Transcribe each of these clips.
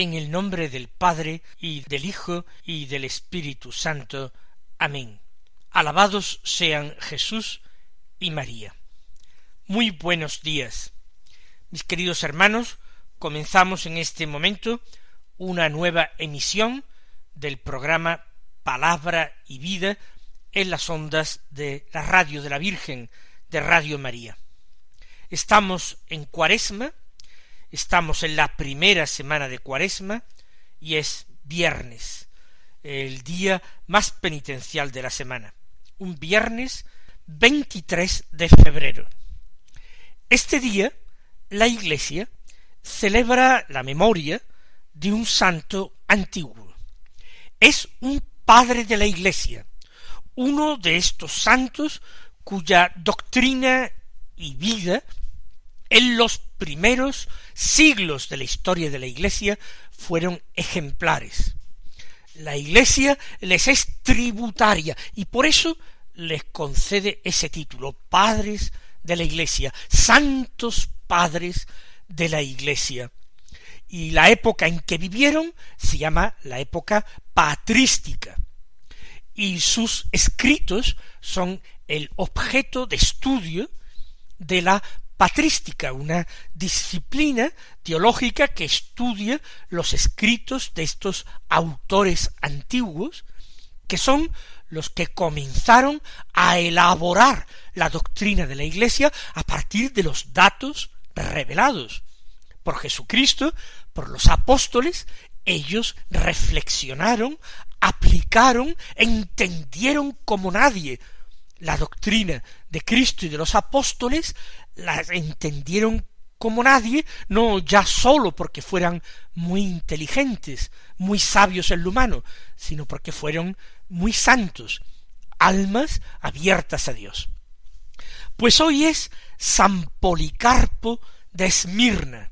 En el nombre del Padre y del Hijo y del Espíritu Santo. Amén. Alabados sean Jesús y María. Muy buenos días. Mis queridos hermanos, comenzamos en este momento una nueva emisión del programa Palabra y Vida en las ondas de la radio de la Virgen de Radio María. Estamos en Cuaresma, Estamos en la primera semana de Cuaresma y es viernes, el día más penitencial de la semana, un viernes 23 de febrero. Este día la Iglesia celebra la memoria de un santo antiguo. Es un padre de la Iglesia, uno de estos santos cuya doctrina y vida en los primeros siglos de la historia de la Iglesia fueron ejemplares. La Iglesia les es tributaria y por eso les concede ese título, padres de la Iglesia, santos padres de la Iglesia. Y la época en que vivieron se llama la época patrística. Y sus escritos son el objeto de estudio de la patrística, una disciplina teológica que estudia los escritos de estos autores antiguos, que son los que comenzaron a elaborar la doctrina de la Iglesia a partir de los datos revelados por Jesucristo, por los apóstoles, ellos reflexionaron, aplicaron, entendieron como nadie la doctrina de Cristo y de los apóstoles, las entendieron como nadie, no ya sólo porque fueran muy inteligentes, muy sabios en lo humano, sino porque fueron muy santos, almas abiertas a Dios. Pues hoy es San Policarpo de Esmirna,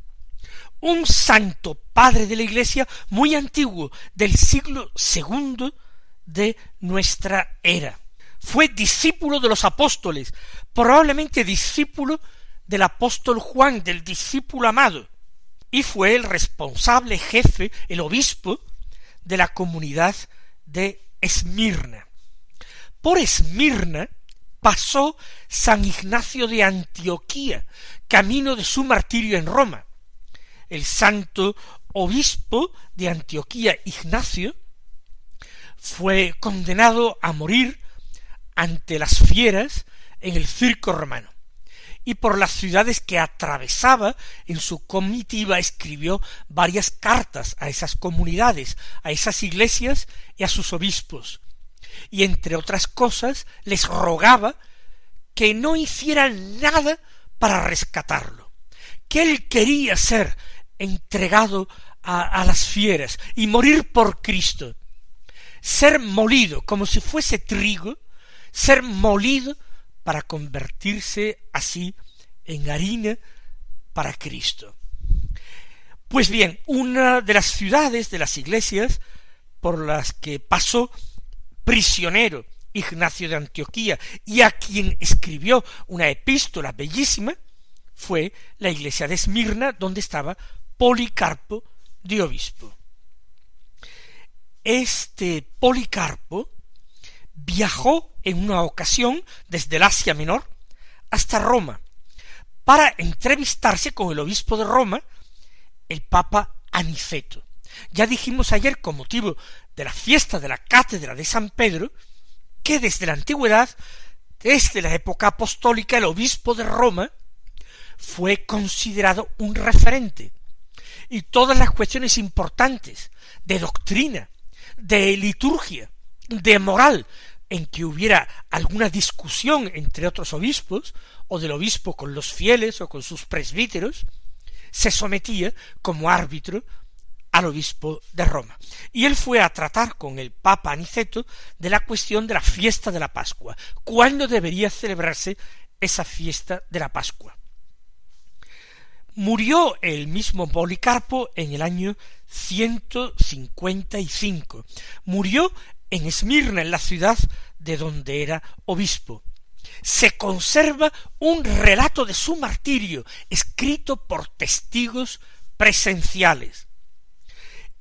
un santo padre de la Iglesia muy antiguo, del siglo segundo de nuestra era. Fue discípulo de los apóstoles, probablemente discípulo del apóstol Juan, del discípulo amado, y fue el responsable jefe, el obispo de la comunidad de Esmirna. Por Esmirna pasó San Ignacio de Antioquía, camino de su martirio en Roma. El santo obispo de Antioquía, Ignacio, fue condenado a morir ante las fieras en el circo romano y por las ciudades que atravesaba en su comitiva escribió varias cartas a esas comunidades, a esas iglesias y a sus obispos, y entre otras cosas les rogaba que no hicieran nada para rescatarlo, que él quería ser entregado a, a las fieras y morir por Cristo, ser molido como si fuese trigo, ser molido para convertirse así en harina para Cristo. Pues bien, una de las ciudades de las iglesias por las que pasó prisionero Ignacio de Antioquía y a quien escribió una epístola bellísima fue la iglesia de Esmirna donde estaba Policarpo de obispo. Este Policarpo viajó en una ocasión desde el Asia Menor hasta Roma para entrevistarse con el obispo de Roma, el Papa Aniceto. Ya dijimos ayer, con motivo de la fiesta de la cátedra de San Pedro, que desde la antigüedad, desde la época apostólica, el obispo de Roma fue considerado un referente. Y todas las cuestiones importantes de doctrina, de liturgia, de moral, en que hubiera alguna discusión entre otros obispos, o del obispo con los fieles o con sus presbíteros, se sometía como árbitro al obispo de Roma. Y él fue a tratar con el Papa Aniceto de la cuestión de la fiesta de la Pascua. ¿Cuándo debería celebrarse esa fiesta de la Pascua? Murió el mismo Policarpo en el año 155. Murió en Esmirna, en la ciudad de donde era obispo. Se conserva un relato de su martirio, escrito por testigos presenciales,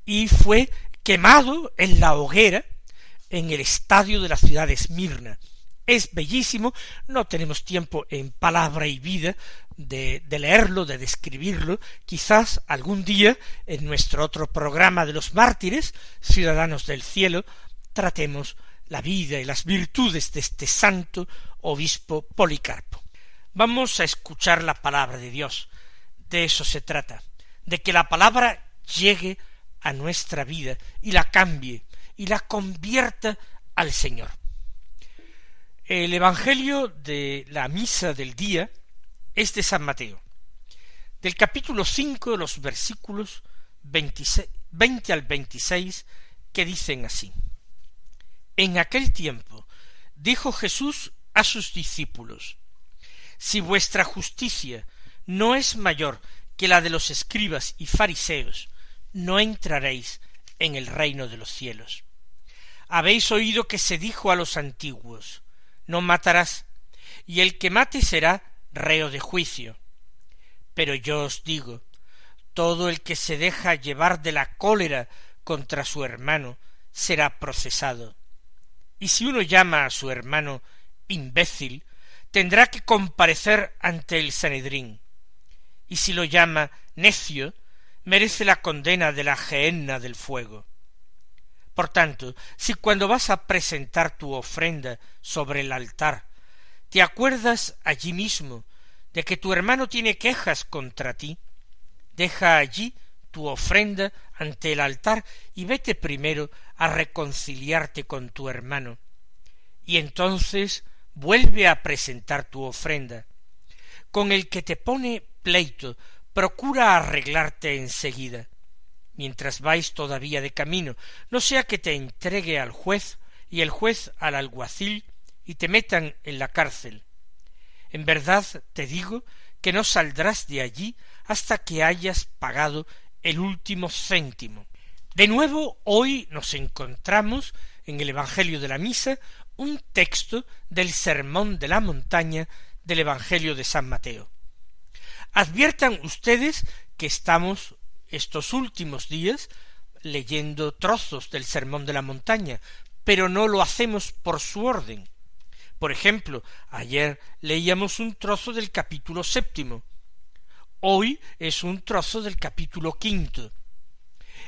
y fue quemado en la hoguera en el estadio de la ciudad de Esmirna. Es bellísimo, no tenemos tiempo en palabra y vida de, de, leerlo, de describirlo, quizás algún día en nuestro otro programa de los mártires, ciudadanos del cielo, tratemos la vida y las virtudes de este santo obispo Policarpo. Vamos a escuchar la palabra de Dios. De eso se trata, de que la palabra llegue a nuestra vida y la cambie y la convierta al Señor. El Evangelio de la misa del día es de San Mateo, del capítulo cinco de los versículos veinte al veintiséis que dicen así. En aquel tiempo dijo Jesús a sus discípulos, Si vuestra justicia no es mayor que la de los escribas y fariseos, no entraréis en el reino de los cielos. Habéis oído que se dijo a los antiguos, no matarás, y el que mate será reo de juicio. Pero yo os digo, todo el que se deja llevar de la cólera contra su hermano será procesado. Y si uno llama a su hermano imbécil, tendrá que comparecer ante el Sanedrín. Y si lo llama necio, merece la condena de la gehenna del fuego. Por tanto, si cuando vas a presentar tu ofrenda sobre el altar, te acuerdas allí mismo de que tu hermano tiene quejas contra ti, deja allí tu ofrenda ante el altar y vete primero a reconciliarte con tu hermano, y entonces vuelve a presentar tu ofrenda. Con el que te pone pleito, procura arreglarte enseguida, mientras vais todavía de camino, no sea que te entregue al juez y el juez al alguacil y te metan en la cárcel. En verdad te digo que no saldrás de allí hasta que hayas pagado el último céntimo. De nuevo, hoy nos encontramos en el Evangelio de la Misa un texto del Sermón de la Montaña del Evangelio de San Mateo. Adviertan ustedes que estamos estos últimos días leyendo trozos del Sermón de la Montaña, pero no lo hacemos por su orden. Por ejemplo, ayer leíamos un trozo del capítulo séptimo, Hoy es un trozo del capítulo quinto.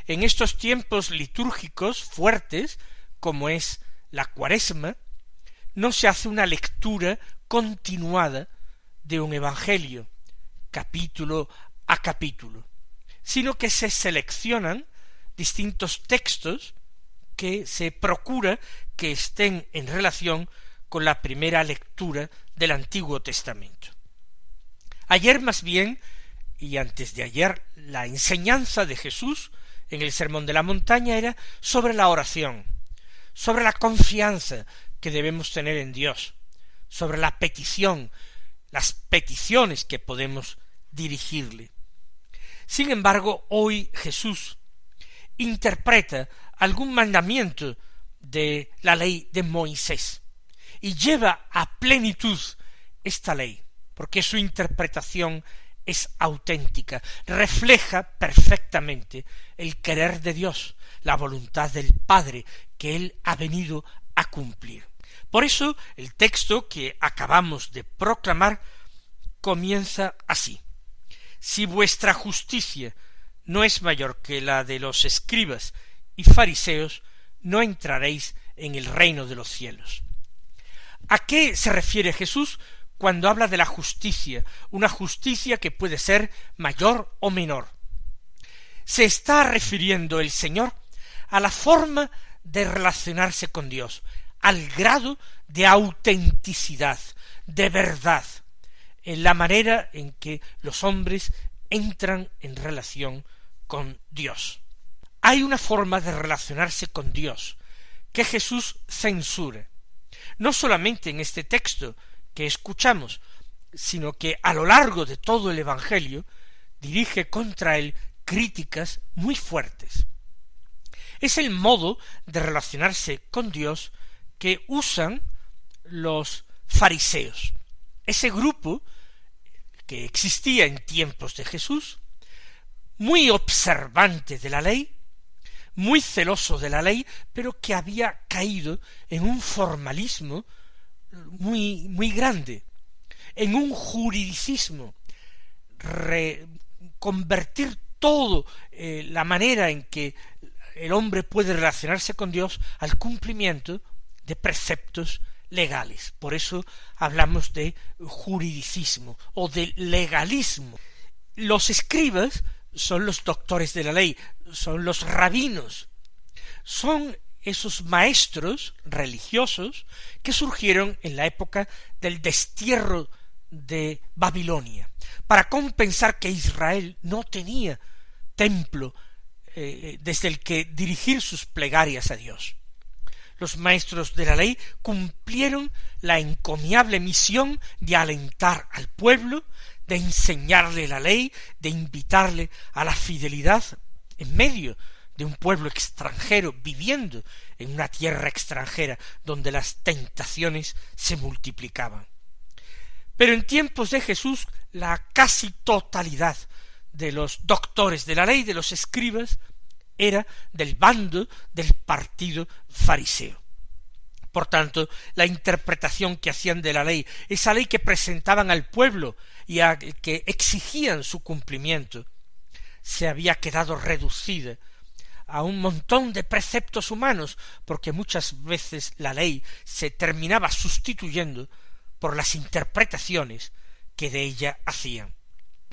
En estos tiempos litúrgicos fuertes, como es la cuaresma, no se hace una lectura continuada de un evangelio, capítulo a capítulo, sino que se seleccionan distintos textos que se procura que estén en relación con la primera lectura del Antiguo Testamento. Ayer más bien y antes de ayer la enseñanza de Jesús en el Sermón de la Montaña era sobre la oración, sobre la confianza que debemos tener en Dios, sobre la petición, las peticiones que podemos dirigirle. Sin embargo, hoy Jesús interpreta algún mandamiento de la ley de Moisés y lleva a plenitud esta ley, porque su interpretación es auténtica, refleja perfectamente el querer de Dios, la voluntad del Padre que Él ha venido a cumplir. Por eso el texto que acabamos de proclamar comienza así. Si vuestra justicia no es mayor que la de los escribas y fariseos, no entraréis en el reino de los cielos. ¿A qué se refiere Jesús cuando habla de la justicia, una justicia que puede ser mayor o menor. Se está refiriendo el Señor a la forma de relacionarse con Dios, al grado de autenticidad, de verdad, en la manera en que los hombres entran en relación con Dios. Hay una forma de relacionarse con Dios que Jesús censura, no solamente en este texto que escuchamos, sino que a lo largo de todo el Evangelio dirige contra él críticas muy fuertes. Es el modo de relacionarse con Dios que usan los fariseos, ese grupo que existía en tiempos de Jesús, muy observante de la ley, muy celoso de la ley, pero que había caído en un formalismo muy, muy grande, en un juridicismo, convertir todo eh, la manera en que el hombre puede relacionarse con Dios al cumplimiento de preceptos legales. Por eso hablamos de juridicismo o de legalismo. Los escribas son los doctores de la ley, son los rabinos, son esos maestros religiosos que surgieron en la época del destierro de Babilonia, para compensar que Israel no tenía templo eh, desde el que dirigir sus plegarias a Dios. Los maestros de la ley cumplieron la encomiable misión de alentar al pueblo, de enseñarle la ley, de invitarle a la fidelidad en medio de un pueblo extranjero viviendo en una tierra extranjera donde las tentaciones se multiplicaban. Pero en tiempos de Jesús la casi totalidad de los doctores de la ley, de los escribas, era del bando del partido fariseo. Por tanto, la interpretación que hacían de la ley, esa ley que presentaban al pueblo y a que exigían su cumplimiento, se había quedado reducida a un montón de preceptos humanos, porque muchas veces la ley se terminaba sustituyendo por las interpretaciones que de ella hacían.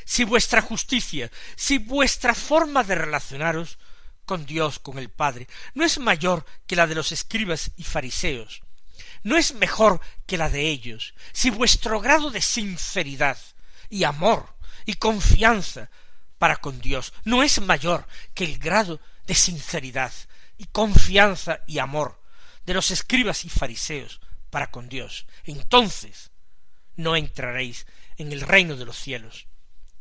Si vuestra justicia, si vuestra forma de relacionaros con Dios, con el Padre, no es mayor que la de los escribas y fariseos, no es mejor que la de ellos, si vuestro grado de sinceridad y amor y confianza para con Dios no es mayor que el grado de sinceridad y confianza y amor de los escribas y fariseos para con Dios, entonces no entraréis en el reino de los cielos.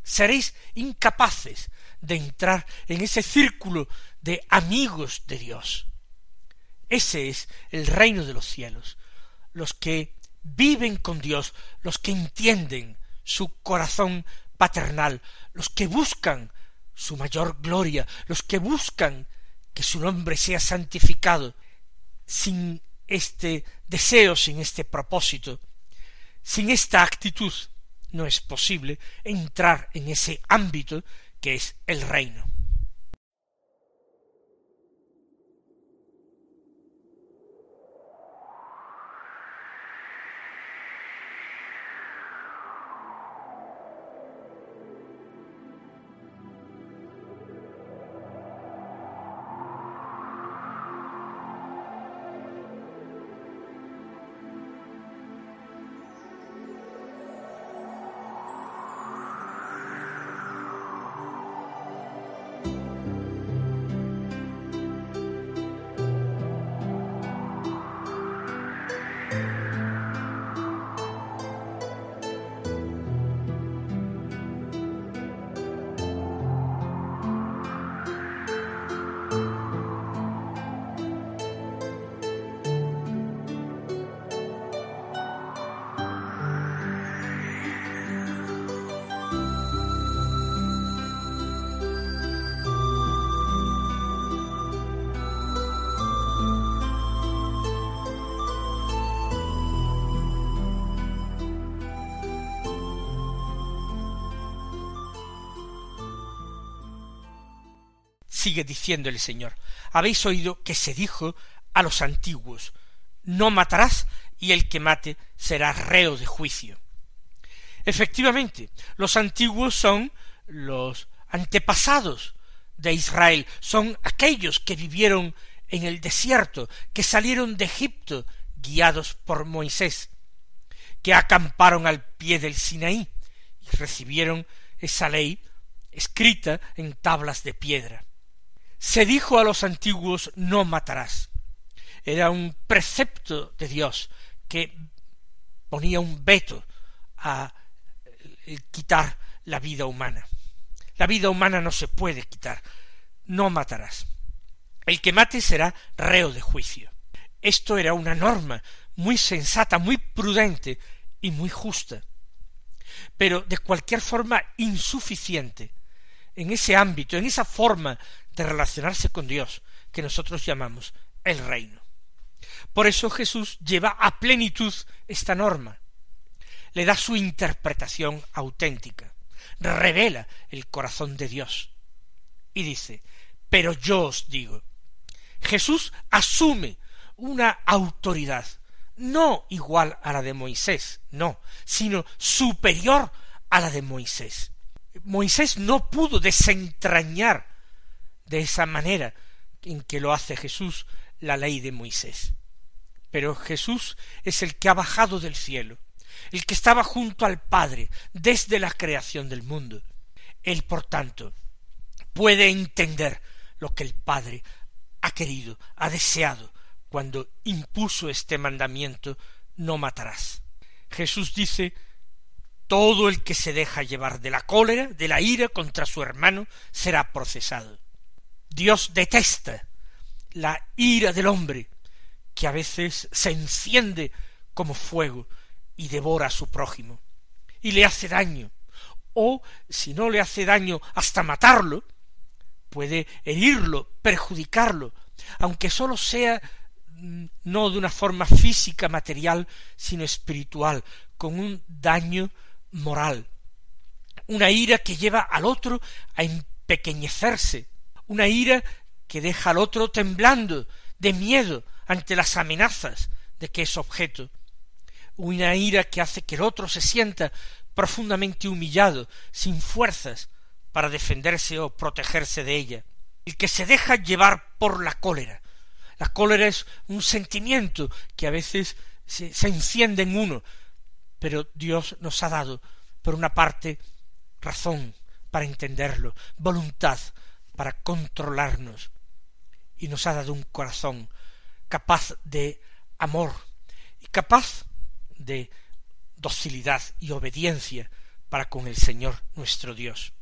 Seréis incapaces de entrar en ese círculo de amigos de Dios. Ese es el reino de los cielos. Los que viven con Dios, los que entienden su corazón paternal, los que buscan su mayor gloria, los que buscan que su nombre sea santificado, sin este deseo, sin este propósito, sin esta actitud, no es posible entrar en ese ámbito que es el reino. Sigue diciendo el Señor, habéis oído que se dijo a los antiguos, no matarás y el que mate será reo de juicio. Efectivamente, los antiguos son los antepasados de Israel, son aquellos que vivieron en el desierto, que salieron de Egipto guiados por Moisés, que acamparon al pie del Sinaí y recibieron esa ley escrita en tablas de piedra. Se dijo a los antiguos no matarás. Era un precepto de Dios que ponía un veto a quitar la vida humana. La vida humana no se puede quitar. No matarás. El que mate será reo de juicio. Esto era una norma muy sensata, muy prudente y muy justa, pero de cualquier forma insuficiente en ese ámbito, en esa forma de relacionarse con Dios que nosotros llamamos el reino. Por eso Jesús lleva a plenitud esta norma, le da su interpretación auténtica, revela el corazón de Dios y dice, pero yo os digo, Jesús asume una autoridad no igual a la de Moisés, no, sino superior a la de Moisés. Moisés no pudo desentrañar de esa manera en que lo hace Jesús la ley de Moisés. Pero Jesús es el que ha bajado del cielo, el que estaba junto al Padre desde la creación del mundo. Él, por tanto, puede entender lo que el Padre ha querido, ha deseado, cuando impuso este mandamiento no matarás. Jesús dice todo el que se deja llevar de la cólera, de la ira contra su hermano, será procesado. Dios detesta la ira del hombre, que a veces se enciende como fuego y devora a su prójimo, y le hace daño, o si no le hace daño hasta matarlo, puede herirlo, perjudicarlo, aunque sólo sea no de una forma física, material, sino espiritual, con un daño moral. Una ira que lleva al otro a empequeñecerse, una ira que deja al otro temblando de miedo ante las amenazas de que es objeto, una ira que hace que el otro se sienta profundamente humillado, sin fuerzas para defenderse o protegerse de ella, el que se deja llevar por la cólera, la cólera es un sentimiento que a veces se, enciende en uno, pero Dios nos ha dado, por una parte, razón para entenderlo, voluntad para controlarnos, y nos ha dado un corazón capaz de amor y capaz de docilidad y obediencia para con el Señor nuestro Dios.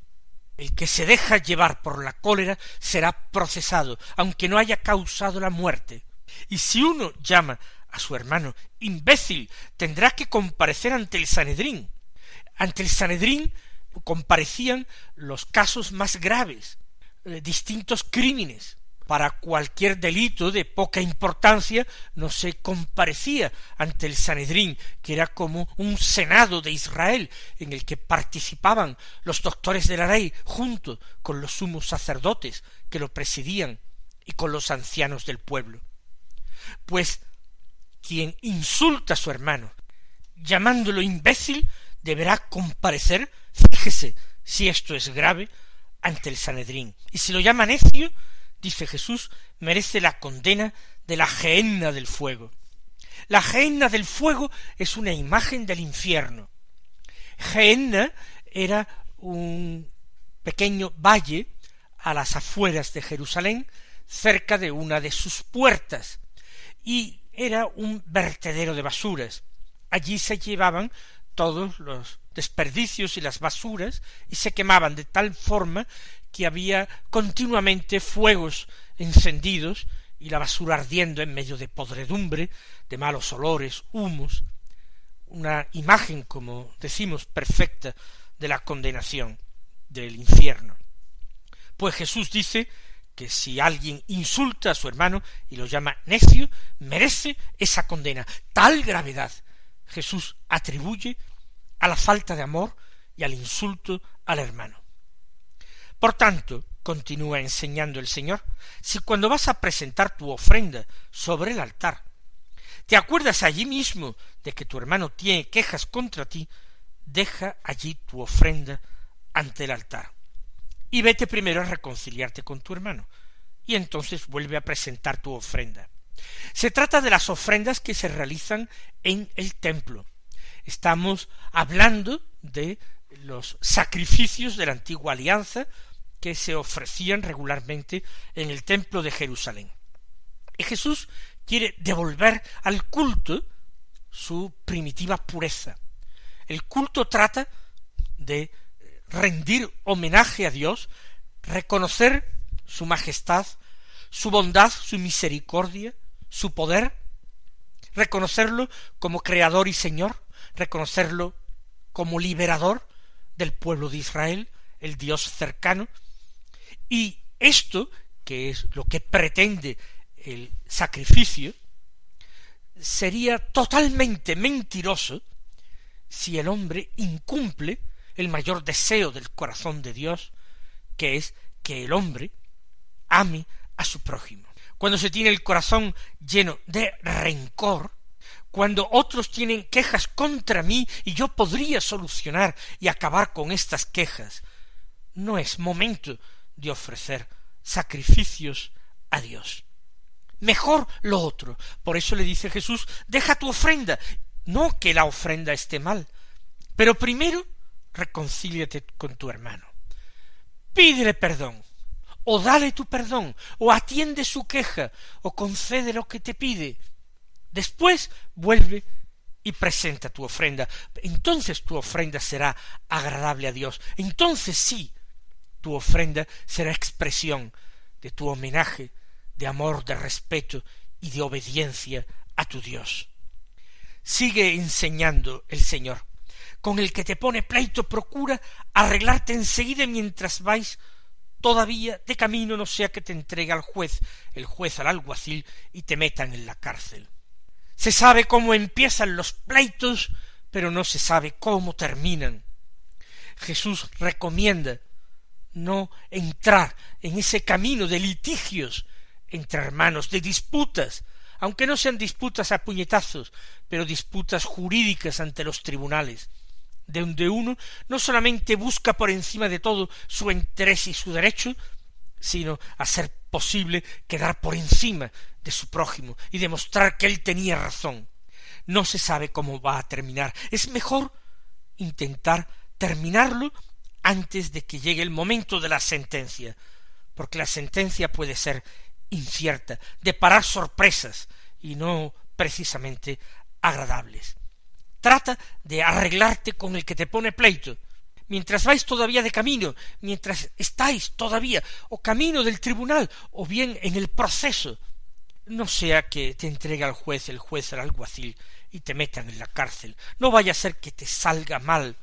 El que se deja llevar por la cólera será procesado, aunque no haya causado la muerte. Y si uno llama a su hermano imbécil, tendrá que comparecer ante el Sanedrín. Ante el Sanedrín comparecían los casos más graves, eh, distintos crímenes, para cualquier delito de poca importancia no se comparecía ante el Sanedrín, que era como un senado de Israel en el que participaban los doctores de la ley junto con los sumos sacerdotes que lo presidían y con los ancianos del pueblo. Pues quien insulta a su hermano, llamándolo imbécil, deberá comparecer, fíjese si esto es grave, ante el Sanedrín. Y si lo llama necio, dice Jesús, merece la condena de la gehenna del fuego. La gehenna del fuego es una imagen del infierno. Gehenna era un pequeño valle a las afueras de Jerusalén, cerca de una de sus puertas, y era un vertedero de basuras. Allí se llevaban todos los desperdicios y las basuras y se quemaban de tal forma que había continuamente fuegos encendidos y la basura ardiendo en medio de podredumbre, de malos olores, humos, una imagen, como decimos, perfecta de la condenación del infierno. Pues Jesús dice que si alguien insulta a su hermano y lo llama necio, merece esa condena. Tal gravedad Jesús atribuye a la falta de amor y al insulto al hermano. Por tanto, continúa enseñando el Señor, si cuando vas a presentar tu ofrenda sobre el altar, te acuerdas allí mismo de que tu hermano tiene quejas contra ti, deja allí tu ofrenda ante el altar y vete primero a reconciliarte con tu hermano y entonces vuelve a presentar tu ofrenda. Se trata de las ofrendas que se realizan en el templo. Estamos hablando de los sacrificios de la antigua alianza que se ofrecían regularmente en el templo de Jerusalén. Y Jesús quiere devolver al culto su primitiva pureza. El culto trata de rendir homenaje a Dios, reconocer su majestad, su bondad, su misericordia, su poder, reconocerlo como creador y señor, reconocerlo como liberador del pueblo de Israel, el Dios cercano, y esto, que es lo que pretende el sacrificio, sería totalmente mentiroso si el hombre incumple el mayor deseo del corazón de Dios, que es que el hombre ame a su prójimo. Cuando se tiene el corazón lleno de rencor, cuando otros tienen quejas contra mí y yo podría solucionar y acabar con estas quejas, no es momento de ofrecer sacrificios a Dios. Mejor lo otro. Por eso le dice Jesús, deja tu ofrenda. No que la ofrenda esté mal, pero primero reconcíliate con tu hermano. Pídele perdón, o dale tu perdón, o atiende su queja, o concede lo que te pide. Después vuelve y presenta tu ofrenda. Entonces tu ofrenda será agradable a Dios. Entonces sí, tu ofrenda será expresión de tu homenaje, de amor, de respeto y de obediencia a tu Dios. Sigue enseñando el Señor con el que te pone pleito procura arreglarte enseguida mientras vais todavía de camino no sea que te entregue al juez, el juez al alguacil y te metan en la cárcel. Se sabe cómo empiezan los pleitos, pero no se sabe cómo terminan. Jesús recomienda no entrar en ese camino de litigios entre hermanos, de disputas, aunque no sean disputas a puñetazos, pero disputas jurídicas ante los tribunales donde uno no solamente busca por encima de todo su interés y su derecho, sino hacer posible quedar por encima de su prójimo y demostrar que él tenía razón. No se sabe cómo va a terminar. Es mejor intentar terminarlo antes de que llegue el momento de la sentencia, porque la sentencia puede ser incierta, de parar sorpresas y no precisamente agradables. Trata de arreglarte con el que te pone pleito. Mientras vais todavía de camino, mientras estáis todavía o camino del tribunal o bien en el proceso, no sea que te entregue al juez, el juez al alguacil y te metan en la cárcel. No vaya a ser que te salga mal.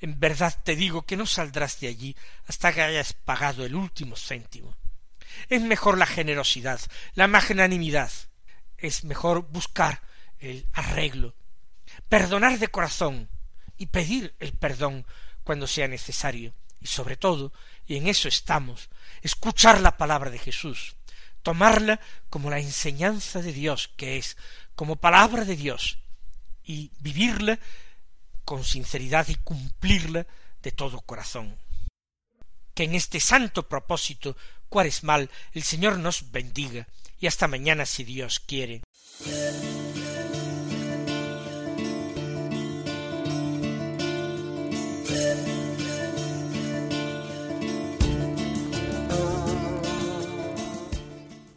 En verdad te digo que no saldrás de allí hasta que hayas pagado el último céntimo. Es mejor la generosidad, la magnanimidad. Es mejor buscar el arreglo, perdonar de corazón y pedir el perdón cuando sea necesario, y sobre todo, y en eso estamos, escuchar la palabra de Jesús, tomarla como la enseñanza de Dios que es, como palabra de Dios, y vivirla con sinceridad y cumplirla de todo corazón. Que en este santo propósito cuaresmal el Señor nos bendiga, y hasta mañana si Dios quiere.